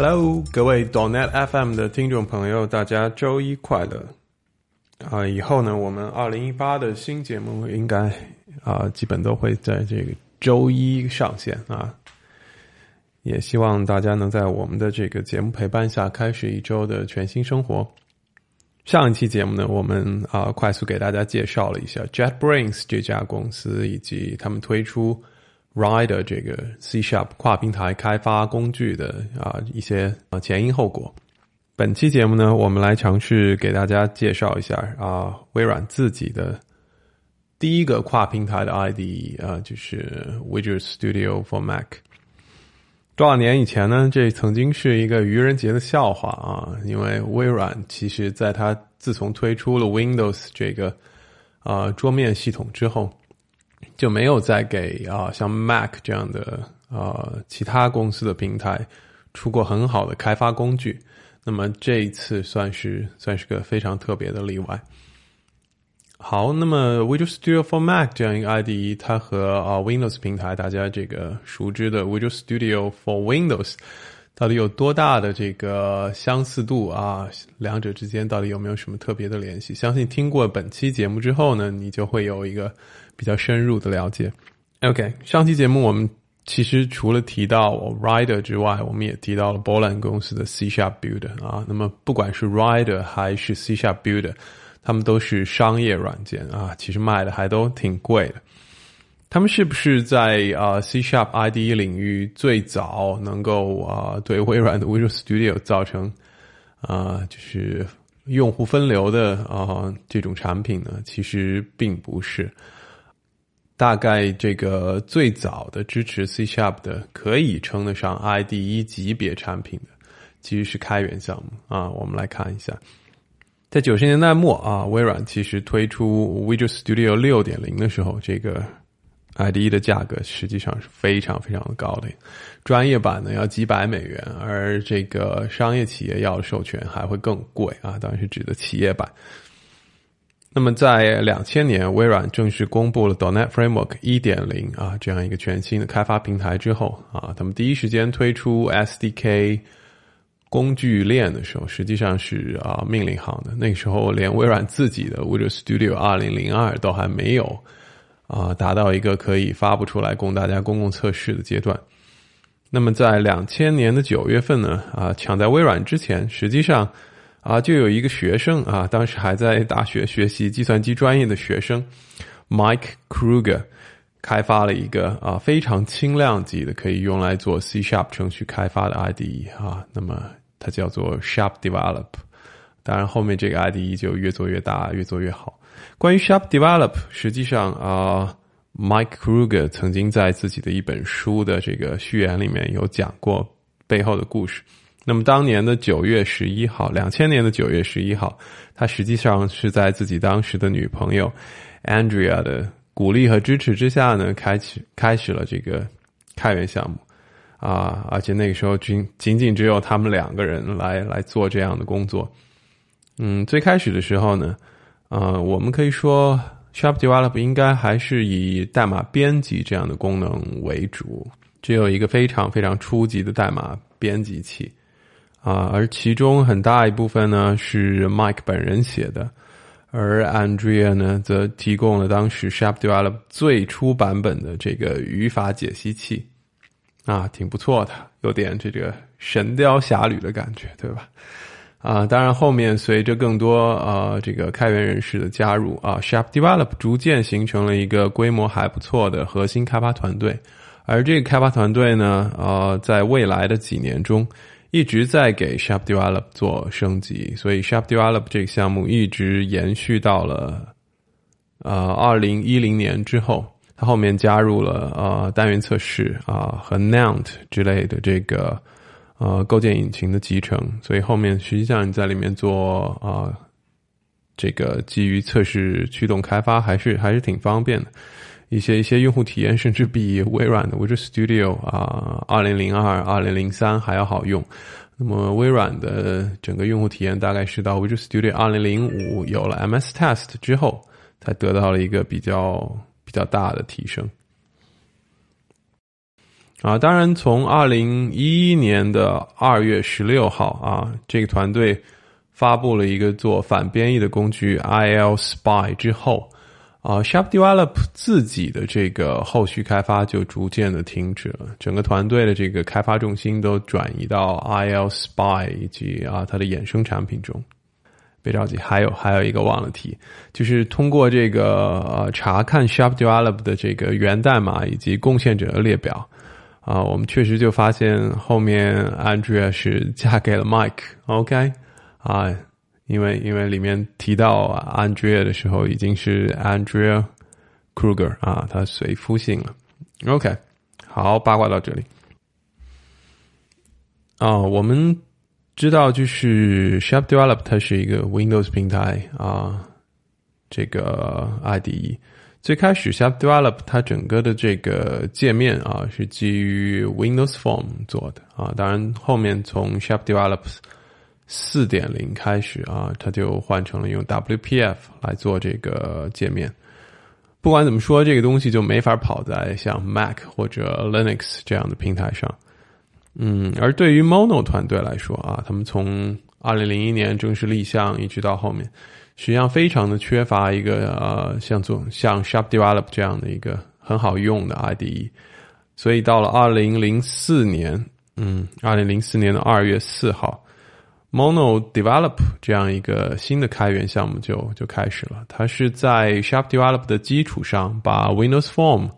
Hello，各位 Donet FM 的听众朋友，大家周一快乐！啊，以后呢，我们二零一八的新节目应该啊，基本都会在这个周一上线啊。也希望大家能在我们的这个节目陪伴下，开始一周的全新生活。上一期节目呢，我们啊快速给大家介绍了一下 JetBrains 这家公司以及他们推出。Rider 这个 C Sharp 跨平台开发工具的啊一些啊前因后果。本期节目呢，我们来尝试给大家介绍一下啊微软自己的第一个跨平台的 IDE 啊，就是 Visual Studio for Mac。多少年以前呢，这曾经是一个愚人节的笑话啊，因为微软其实在它自从推出了 Windows 这个啊桌面系统之后。就没有再给啊像 Mac 这样的啊其他公司的平台出过很好的开发工具，那么这一次算是算是个非常特别的例外。好，那么 Visual Studio for Mac 这样一个 IDE，它和啊 Windows 平台大家这个熟知的 Visual Studio for Windows 到底有多大的这个相似度啊？两者之间到底有没有什么特别的联系？相信听过本期节目之后呢，你就会有一个。比较深入的了解。OK，上期节目我们其实除了提到 Rider 之外，我们也提到了波兰公司的 C Sharp Builder 啊。那么不管是 Rider 还是 C Sharp Builder，他们都是商业软件啊，其实卖的还都挺贵的。他们是不是在啊 C Sharp ID 领域最早能够啊对微软的 Visual Studio 造成啊就是用户分流的啊这种产品呢？其实并不是。大概这个最早的支持 C Sharp 的，可以称得上 IDE 级别产品的，其实是开源项目啊。我们来看一下，在九十年代末啊，微软其实推出 Visual Studio 六点零的时候，这个 IDE 的价格实际上是非常非常的高的，专业版呢要几百美元，而这个商业企业要授权还会更贵啊，当然是指的企业版。那么，在两千年，微软正式公布了 dnet Framework 一点零啊这样一个全新的开发平台之后啊，他们第一时间推出 SDK 工具链的时候，实际上是啊命令行的。那个时候，连微软自己的 Visual Studio 二零零二都还没有啊达到一个可以发布出来供大家公共测试的阶段。那么，在两千年的九月份呢啊，抢在微软之前，实际上。啊，就有一个学生啊，当时还在大学学习计算机专业的学生，Mike Kruger，开发了一个啊非常轻量级的可以用来做 C Sharp 程序开发的 IDE 啊，那么它叫做 Sharp Develop。当然后面这个 IDE 就越做越大，越做越好。关于 Sharp Develop，实际上啊，Mike Kruger 曾经在自己的一本书的这个序言里面有讲过背后的故事。那么当年的九月十一号，两千年的九月十一号，他实际上是在自己当时的女朋友 Andrea 的鼓励和支持之下呢，开启开始了这个开源项目啊，而且那个时候仅仅仅只有他们两个人来来做这样的工作。嗯，最开始的时候呢，呃，我们可以说 Sharp Develop 应该还是以代码编辑这样的功能为主，只有一个非常非常初级的代码编辑器。啊，而其中很大一部分呢是 Mike 本人写的，而 Andrea 呢则提供了当时 Sharp Develop 最初版本的这个语法解析器，啊，挺不错的，有点这个神雕侠侣的感觉，对吧？啊，当然后面随着更多啊这个开源人士的加入啊，Sharp Develop 逐渐形成了一个规模还不错的核心开发团队，而这个开发团队呢，呃，在未来的几年中。一直在给 Shop Develop 做升级，所以 Shop Develop 这个项目一直延续到了呃二零一零年之后，它后面加入了呃单元测试啊和 Nount 之类的这个呃构建引擎的集成，所以后面实际上你在里面做啊这个基于测试驱动开发还是还是挺方便的。一些一些用户体验甚至比微软的 Visual Studio 啊，二零零二、二零零三还要好用。那么微软的整个用户体验大概是到 Visual Studio 二零零五有了 MS Test 之后，才得到了一个比较比较大的提升。啊，当然从二零一一年的二月十六号啊，这个团队发布了一个做反编译的工具 IL Spy 之后。啊，Shop Develop 自己的这个后续开发就逐渐的停止了，整个团队的这个开发重心都转移到 IL Spy 以及啊它的衍生产品中。别着急，还有还有一个忘了提，就是通过这个呃查看 Shop Develop 的这个源代码以及贡献者的列表啊，我们确实就发现后面 Andrea 是嫁给了 Mike，OK 啊。因为因为里面提到 Andrea 的时候已经是 Andrea Kruger 啊，他随夫姓了。OK，好，八卦到这里。啊，我们知道就是 Shop Develop 它是一个 Windows 平台啊，这个 IDE 最开始 Shop Develop 它整个的这个界面啊是基于 Windows Form 做的啊，当然后面从 Shop Develops 四点零开始啊，它就换成了用 WPF 来做这个界面。不管怎么说，这个东西就没法跑在像 Mac 或者 Linux 这样的平台上。嗯，而对于 Mono 团队来说啊，他们从二零零一年正式立项一直到后面，实际上非常的缺乏一个呃像做像 Shop Develop 这样的一个很好用的 IDE。所以到了二零零四年，嗯，二零零四年的二月四号。Mono Develop 这样一个新的开源项目就就开始了。它是在 Sharp Develop 的基础上，把 Windows Form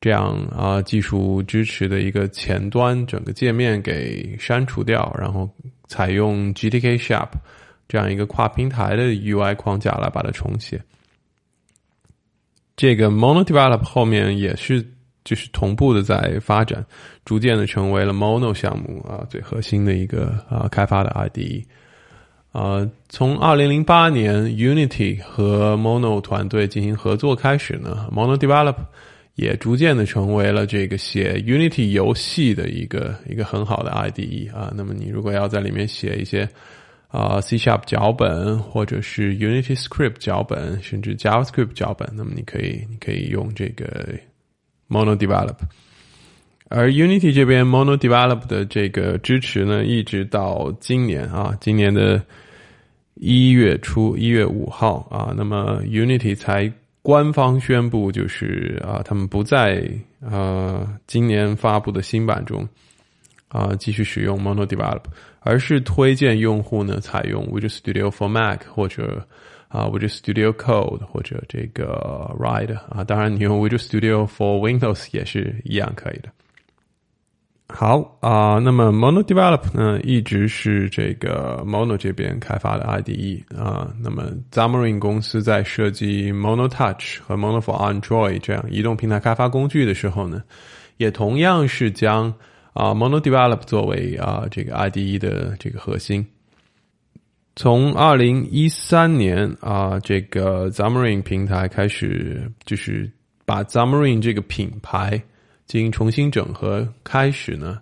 这样啊技术支持的一个前端整个界面给删除掉，然后采用 GTK Sharp 这样一个跨平台的 UI 框架来把它重写。这个 Mono Develop 后面也是。就是同步的在发展，逐渐的成为了 Mono 项目啊最核心的一个啊开发的 IDE。啊，从二零零八年 Unity 和 Mono 团队进行合作开始呢，Mono Develop 也逐渐的成为了这个写 Unity 游戏的一个一个很好的 IDE 啊。那么你如果要在里面写一些啊 C Sharp 脚本，或者是 Unity Script 脚本，甚至 JavaScript 脚本，那么你可以你可以用这个。Mono Develop，而 Unity 这边 Mono Develop 的这个支持呢，一直到今年啊，今年的一月初一月五号啊，那么 Unity 才官方宣布，就是啊，他们不在呃今年发布的新版中啊继续使用 Mono Develop，而是推荐用户呢采用 Visual Studio for Mac 或者。啊，Visual Studio Code 或者这个 Ride 啊，当然你用 Visual Studio for Windows 也是一样可以的。好啊，那么 Mono Develop 呢，一直是这个 Mono 这边开发的 IDE 啊。那么 Xamarin 公司在设计 Mono Touch 和 Mono for Android 这样移动平台开发工具的时候呢，也同样是将啊 Mono Develop 作为啊这个 IDE 的这个核心。从二零一三年啊，这个 Xamarin 平台开始，就是把 Xamarin 这个品牌进行重新整合。开始呢，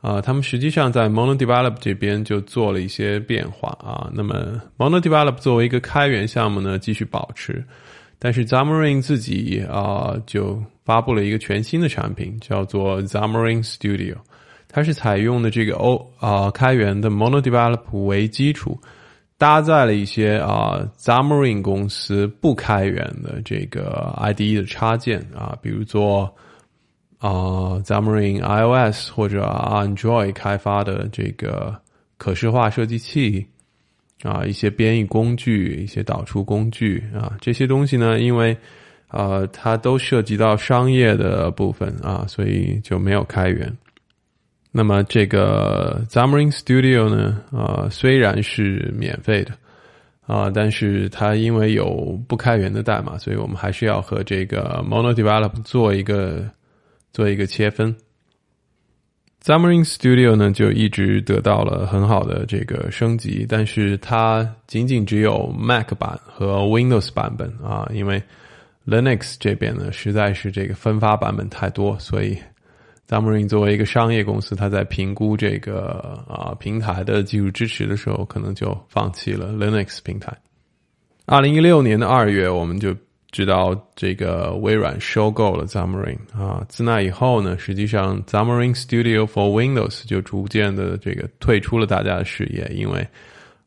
啊，他们实际上在 Mono Develop 这边就做了一些变化啊。那么 Mono Develop 作为一个开源项目呢，继续保持，但是 Xamarin 自己啊，就发布了一个全新的产品，叫做 Xamarin Studio。它是采用的这个 O 啊开源的 Mono Develop 为基础。搭载了一些啊 z a m a r i n 公司不开源的这个 IDE 的插件啊，比如说啊 z a m a r i n iOS 或者 Android 开发的这个可视化设计器啊，一些编译工具、一些导出工具啊，这些东西呢，因为呃，它都涉及到商业的部分啊，所以就没有开源。那么这个 Xamarin Studio 呢，呃，虽然是免费的啊，但是它因为有不开源的代码，所以我们还是要和这个 MonoDevelop 做一个做一个切分。Xamarin Studio 呢，就一直得到了很好的这个升级，但是它仅仅只有 Mac 版和 Windows 版本啊，因为 Linux 这边呢，实在是这个分发版本太多，所以。Xamarin 作为一个商业公司，它在评估这个啊平台的技术支持的时候，可能就放弃了 Linux 平台。二零一六年的二月，我们就知道这个微软收购了 Xamarin 啊。自那以后呢，实际上 Xamarin Studio for Windows 就逐渐的这个退出了大家的视野，因为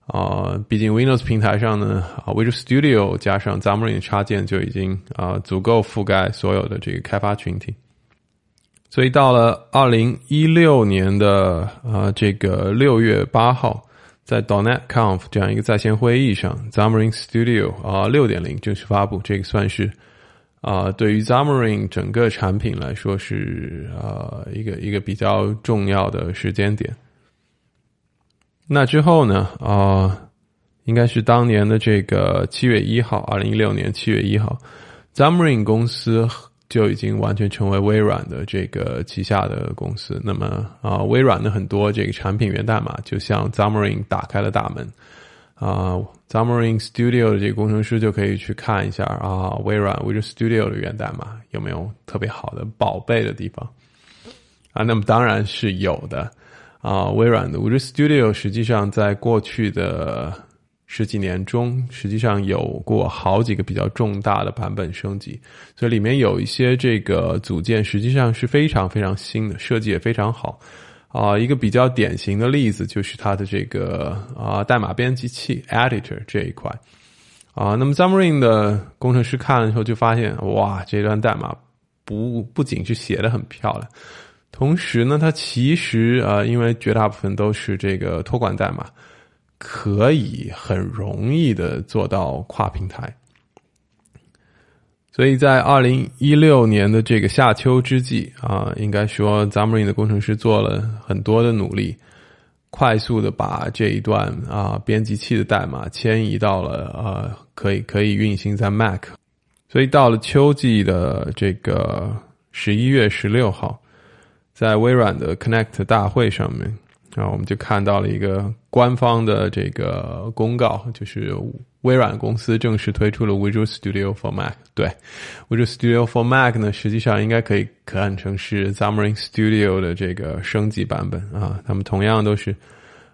啊，毕竟 Windows 平台上呢，Visual Studio 加上 Xamarin 插件就已经啊足够覆盖所有的这个开发群体。所以到了二零一六年的啊这个六月八号，在 DonetConf 这样一个在线会议上，Xamarin Studio 啊六点零正式发布，这个算是啊对于 Xamarin 整个产品来说是啊一个一个比较重要的时间点。那之后呢啊应该是当年的这个七月一号，二零一六年七月一号，Xamarin 公司。就已经完全成为微软的这个旗下的公司。那么啊，微软的很多这个产品源代码就像 Xamarin 打开了大门啊，Xamarin Studio 的这个工程师就可以去看一下啊，微软 Visual Studio 的源代码有没有特别好的宝贝的地方啊？那么当然是有的啊，微软的 Visual Studio 实际上在过去的。十几年中，实际上有过好几个比较重大的版本升级，所以里面有一些这个组件实际上是非常非常新的，设计也非常好。啊，一个比较典型的例子就是它的这个啊代码编辑器 editor 这一块。啊，那么 Xamarin 的工程师看了之后就发现，哇，这段代码不不仅是写的很漂亮，同时呢，它其实啊，因为绝大部分都是这个托管代码。可以很容易的做到跨平台，所以在二零一六年的这个夏秋之际啊，应该说 Xamarin 的工程师做了很多的努力，快速的把这一段啊编辑器的代码迁移到了呃可以可以运行在 Mac，所以到了秋季的这个十一月十六号，在微软的 Connect 大会上面。然后我们就看到了一个官方的这个公告，就是微软公司正式推出了 Visual Studio for Mac。对，Visual Studio for Mac 呢，实际上应该可以看成是 Xamarin Studio 的这个升级版本啊。他们同样都是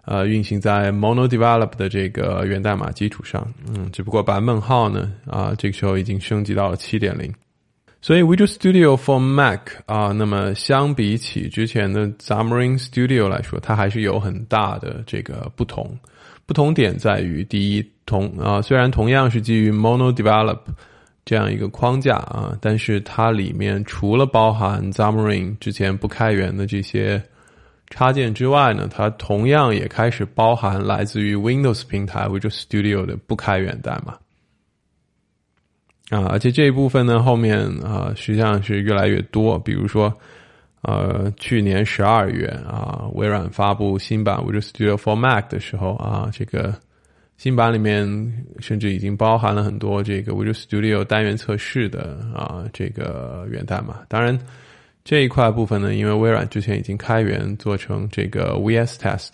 呃运行在 MonoDevelop 的这个源代码基础上，嗯，只不过版本号呢啊，这个时候已经升级到了七点零。所以 Visual Studio for Mac 啊，那么相比起之前的 Xamarin Studio 来说，它还是有很大的这个不同。不同点在于，第一，同啊，虽然同样是基于 MonoDevelop 这样一个框架啊，但是它里面除了包含 Xamarin 之前不开源的这些插件之外呢，它同样也开始包含来自于 Windows 平台 Visual Studio 的不开源代码。啊，而且这一部分呢，后面啊，实际上是越来越多。比如说，呃，去年十二月啊，微软发布新版 Visual Studio for Mac 的时候啊，这个新版里面甚至已经包含了很多这个 Visual Studio 单元测试的啊这个源代码。当然，这一块部分呢，因为微软之前已经开源做成这个 VS Test。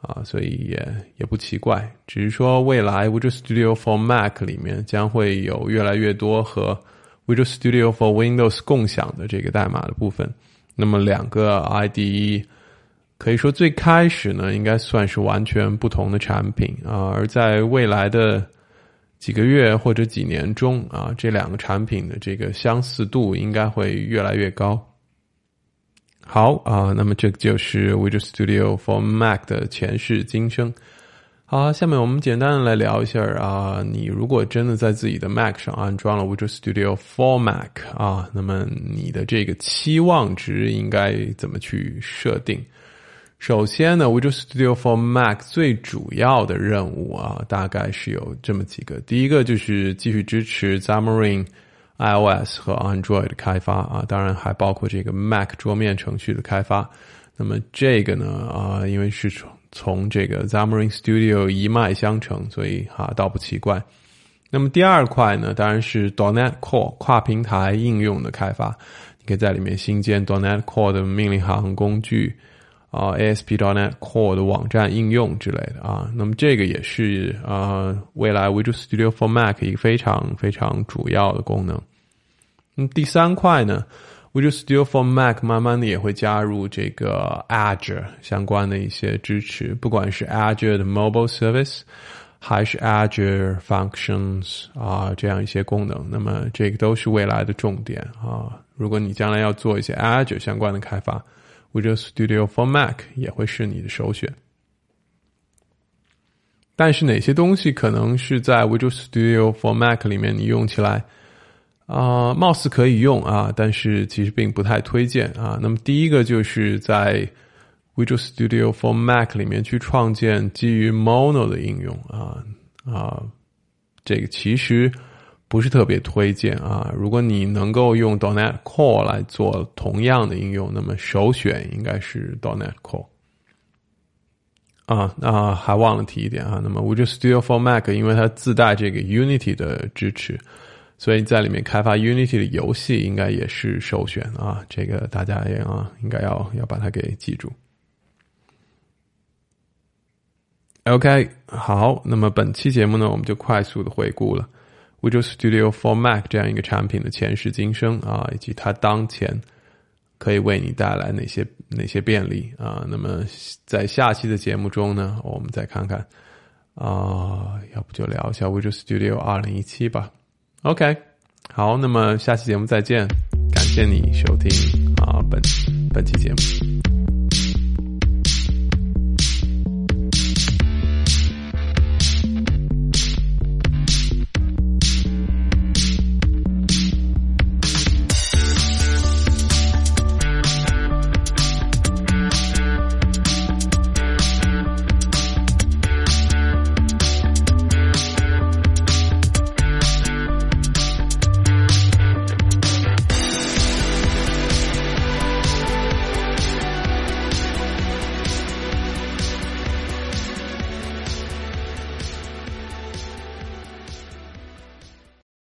啊，所以也也不奇怪，只是说未来 Visual Studio for Mac 里面将会有越来越多和 Visual Studio for Windows 共享的这个代码的部分。那么两个 IDE 可以说最开始呢，应该算是完全不同的产品啊，而在未来的几个月或者几年中啊，这两个产品的这个相似度应该会越来越高。好啊，那么这就是 Visual Studio for Mac 的前世今生。好，下面我们简单的来聊一下啊，你如果真的在自己的 Mac 上安装了 Visual Studio for Mac 啊，那么你的这个期望值应该怎么去设定？首先呢，Visual Studio for Mac 最主要的任务啊，大概是有这么几个。第一个就是继续支持 Xamarin。iOS 和 Android 开发啊，当然还包括这个 Mac 桌面程序的开发。那么这个呢，啊，因为是从从这个 Xamarin Studio 一脉相承，所以哈倒不奇怪。那么第二块呢，当然是 .NET Core 跨平台应用的开发，你可以在里面新建 .NET Core 的命令行工具啊，ASP.NET Core 的网站应用之类的啊。那么这个也是啊，未来 Visual Studio for Mac 一个非常非常主要的功能。那么第三块呢？Visual Studio for Mac 慢慢的也会加入这个 Azure 相关的一些支持，不管是 Azure 的 Mobile Service 还是 Azure Functions 啊这样一些功能，那么这个都是未来的重点啊。如果你将来要做一些 Azure 相关的开发，Visual Studio for Mac 也会是你的首选。但是哪些东西可能是在 Visual Studio for Mac 里面你用起来？啊，貌似可以用啊，但是其实并不太推荐啊。那么第一个就是在 Visual Studio for Mac 里面去创建基于 Mono 的应用啊啊，这个其实不是特别推荐啊。如果你能够用 Donet Core 来做同样的应用，那么首选应该是 Donet Core。啊啊，还忘了提一点啊。那么 Visual Studio for Mac 因为它自带这个 Unity 的支持。所以在里面开发 Unity 的游戏应该也是首选啊，这个大家也啊应该要要把它给记住。OK，好，那么本期节目呢，我们就快速的回顾了 Visual Studio for Mac 这样一个产品的前世今生啊，以及它当前可以为你带来哪些哪些便利啊。那么在下期的节目中呢，我们再看看啊，要不就聊一下 Visual Studio 二零一七吧。OK，好，那么下期节目再见，感谢你收听啊本本期节目。